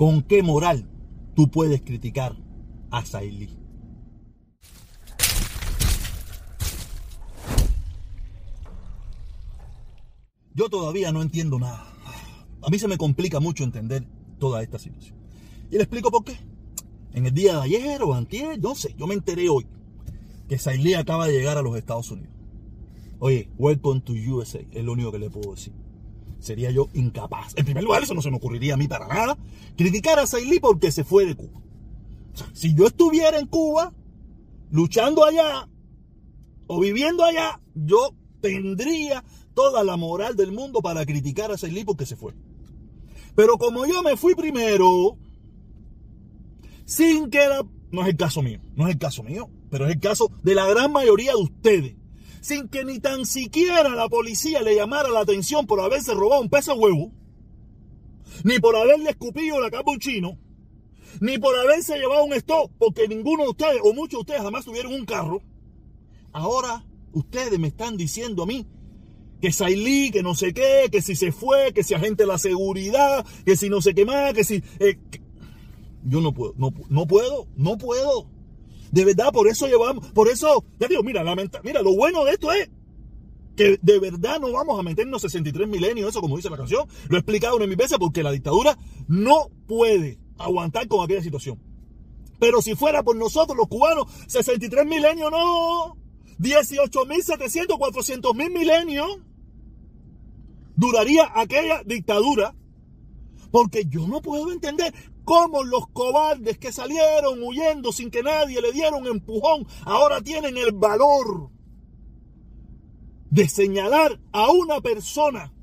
¿Con qué moral tú puedes criticar a Sailí? Yo todavía no entiendo nada. A mí se me complica mucho entender toda esta situación. Y le explico por qué. En el día de ayer o antier, no sé, yo me enteré hoy que Sailí acaba de llegar a los Estados Unidos. Oye, welcome to USA, es lo único que le puedo decir. Sería yo incapaz. En primer lugar, eso no se me ocurriría a mí para nada. Criticar a Sailí porque se fue de Cuba. Si yo estuviera en Cuba, luchando allá, o viviendo allá, yo tendría toda la moral del mundo para criticar a Sailí porque se fue. Pero como yo me fui primero, sin que la... No es el caso mío, no es el caso mío, pero es el caso de la gran mayoría de ustedes. Sin que ni tan siquiera la policía le llamara la atención por haberse robado un peso de huevo, ni por haberle escupido la capa un chino, ni por haberse llevado un stop, porque ninguno de ustedes, o muchos de ustedes jamás tuvieron un carro. Ahora ustedes me están diciendo a mí que Sailí, que no sé qué, que si se fue, que si agente la seguridad, que si no sé qué más, que si... Eh, yo no puedo, no, no puedo, no puedo. De verdad, por eso llevamos, por eso, ya digo, mira, lamenta, mira, lo bueno de esto es que de verdad no vamos a meternos 63 milenios, eso como dice la canción, lo he explicado una mis veces, porque la dictadura no puede aguantar con aquella situación. Pero si fuera por nosotros los cubanos, 63 milenios no, 18.700, 400 mil milenios, duraría aquella dictadura. Porque yo no puedo entender cómo los cobardes que salieron huyendo sin que nadie le diera un empujón, ahora tienen el valor de señalar a una persona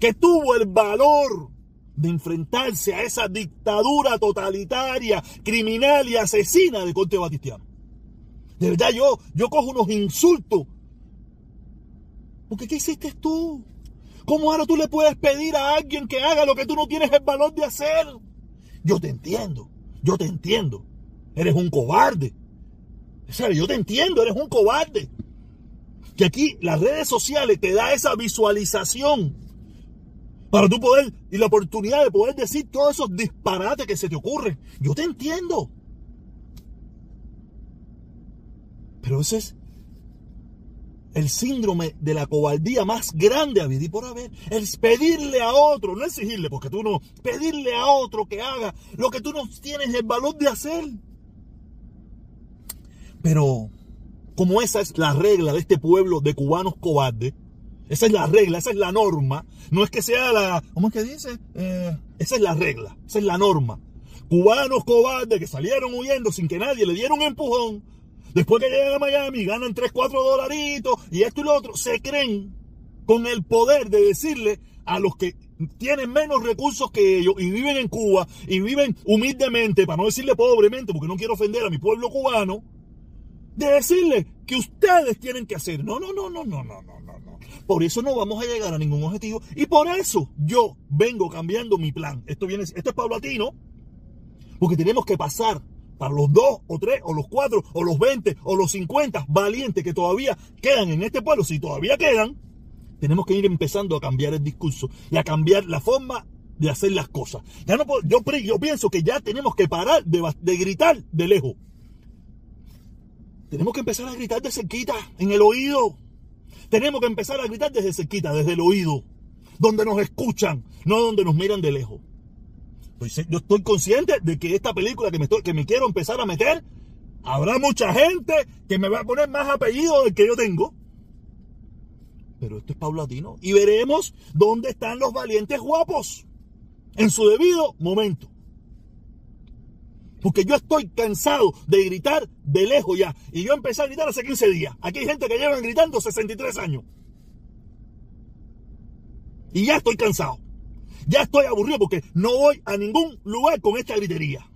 que tuvo el valor de enfrentarse a esa dictadura totalitaria, criminal y asesina de Corte Batistiano. De verdad, yo, yo cojo unos insultos. Porque ¿qué hiciste tú? ¿Cómo ahora tú le puedes pedir a alguien que haga lo que tú no tienes el valor de hacer? Yo te entiendo, yo te entiendo. Eres un cobarde. Yo te entiendo, eres un cobarde. Que aquí las redes sociales te da esa visualización para tú poder y la oportunidad de poder decir todos esos disparates que se te ocurren. Yo te entiendo. Pero ese es el síndrome de la cobardía más grande a vivir por haber. Es pedirle a otro, no exigirle, porque tú no, pedirle a otro que haga lo que tú no tienes el valor de hacer. Pero como esa es la regla de este pueblo de cubanos cobardes, esa es la regla, esa es la norma, no es que sea la, ¿cómo es que dice? Eh, esa es la regla, esa es la norma. Cubanos cobardes que salieron huyendo sin que nadie le diera un empujón, Después que llegan a Miami, ganan 3, 4 dolaritos y esto y lo otro, se creen con el poder de decirle a los que tienen menos recursos que ellos y viven en Cuba y viven humildemente, para no decirle pobremente, porque no quiero ofender a mi pueblo cubano, de decirle que ustedes tienen que hacer. No, no, no, no, no, no, no, no, no. Por eso no vamos a llegar a ningún objetivo y por eso yo vengo cambiando mi plan. Esto viene, esto es paulatino, porque tenemos que pasar para los dos o tres o los cuatro o los veinte o los cincuenta valientes que todavía quedan en este pueblo, si todavía quedan, tenemos que ir empezando a cambiar el discurso y a cambiar la forma de hacer las cosas. Ya no yo, yo pienso que ya tenemos que parar de, de gritar de lejos. Tenemos que empezar a gritar de cerquita, en el oído. Tenemos que empezar a gritar desde cerquita, desde el oído, donde nos escuchan, no donde nos miran de lejos. Yo estoy consciente de que esta película que me, que me quiero empezar a meter, habrá mucha gente que me va a poner más apellido del que yo tengo. Pero esto es paulatino. Y veremos dónde están los valientes guapos en su debido momento. Porque yo estoy cansado de gritar de lejos ya. Y yo empecé a gritar hace 15 días. Aquí hay gente que llevan gritando 63 años. Y ya estoy cansado. Ya estoy aburrido porque no voy a ningún lugar con esta gritería.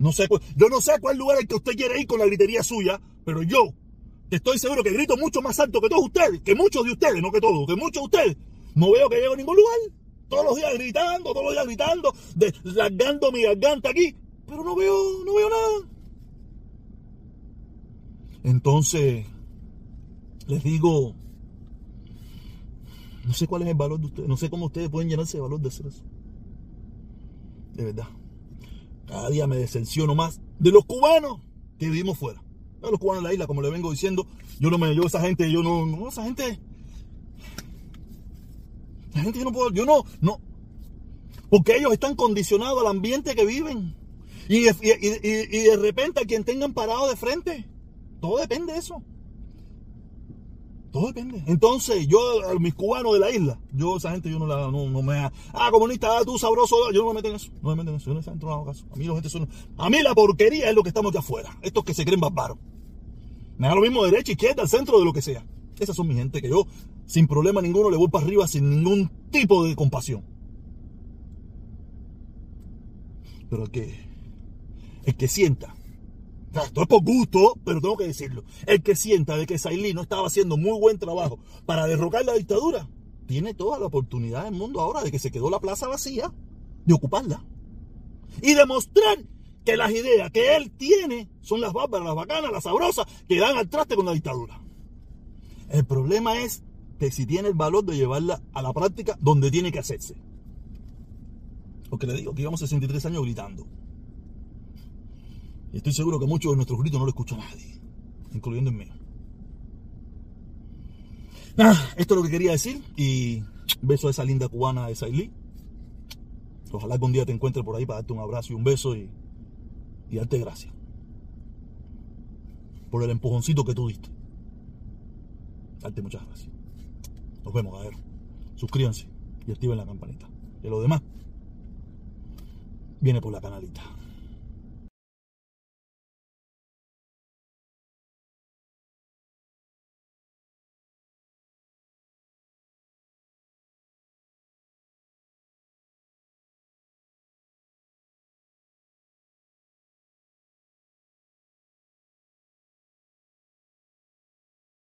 No sé, yo no sé a cuál lugar el que usted quiere ir con la gritería suya, pero yo estoy seguro que grito mucho más alto que todos ustedes, que muchos de ustedes, no que todos, que muchos de ustedes. No veo que llegue a ningún lugar. Todos los días gritando, todos los días gritando, largando mi garganta aquí, pero no veo, no veo nada. Entonces, les digo, No sé cuál es el valor de ustedes. No sé cómo ustedes pueden llenarse de valor de hacer eso. De verdad. Cada día me decepciono más de los cubanos que vivimos fuera. De los cubanos en la isla, como le vengo diciendo, yo no me, yo esa gente, yo no, no esa gente, la gente yo no puedo, yo no, no, porque ellos están condicionados al ambiente que viven. Y, y, y de repente a quien tengan parado de frente, todo depende de eso. Todo depende. Entonces, yo, a mis cubanos de la isla, yo, esa gente, yo no la, no, me, ah, comunista, ah, tú sabroso, yo no me meto en eso, no me meto en eso, yo no no hago caso. A mí la gente son, a mí la porquería es lo que estamos aquí afuera, estos que se creen barbaros. Me da lo mismo derecha, izquierda, al centro, de lo que sea. Esas son mi gente que yo, sin problema ninguno, le voy para arriba sin ningún tipo de compasión. Pero el que, el que sienta esto es por gusto, pero tengo que decirlo. El que sienta de que Sailí no estaba haciendo muy buen trabajo para derrocar la dictadura, tiene toda la oportunidad del mundo ahora de que se quedó la plaza vacía, de ocuparla. Y demostrar que las ideas que él tiene son las bárbaras, las bacanas, las sabrosas, que dan al traste con la dictadura. El problema es que si tiene el valor de llevarla a la práctica donde tiene que hacerse. Porque le digo que llevamos 63 años gritando. Y estoy seguro que muchos de nuestros gritos no lo escucha nadie, incluyendo en mí. esto es lo que quería decir y beso a esa linda cubana de Sailí. Ojalá algún día te encuentre por ahí para darte un abrazo y un beso y, y darte gracias por el empujoncito que tú diste. Darte muchas gracias. Nos vemos, ver. Suscríbanse y activen la campanita. Y lo demás viene por la canalita.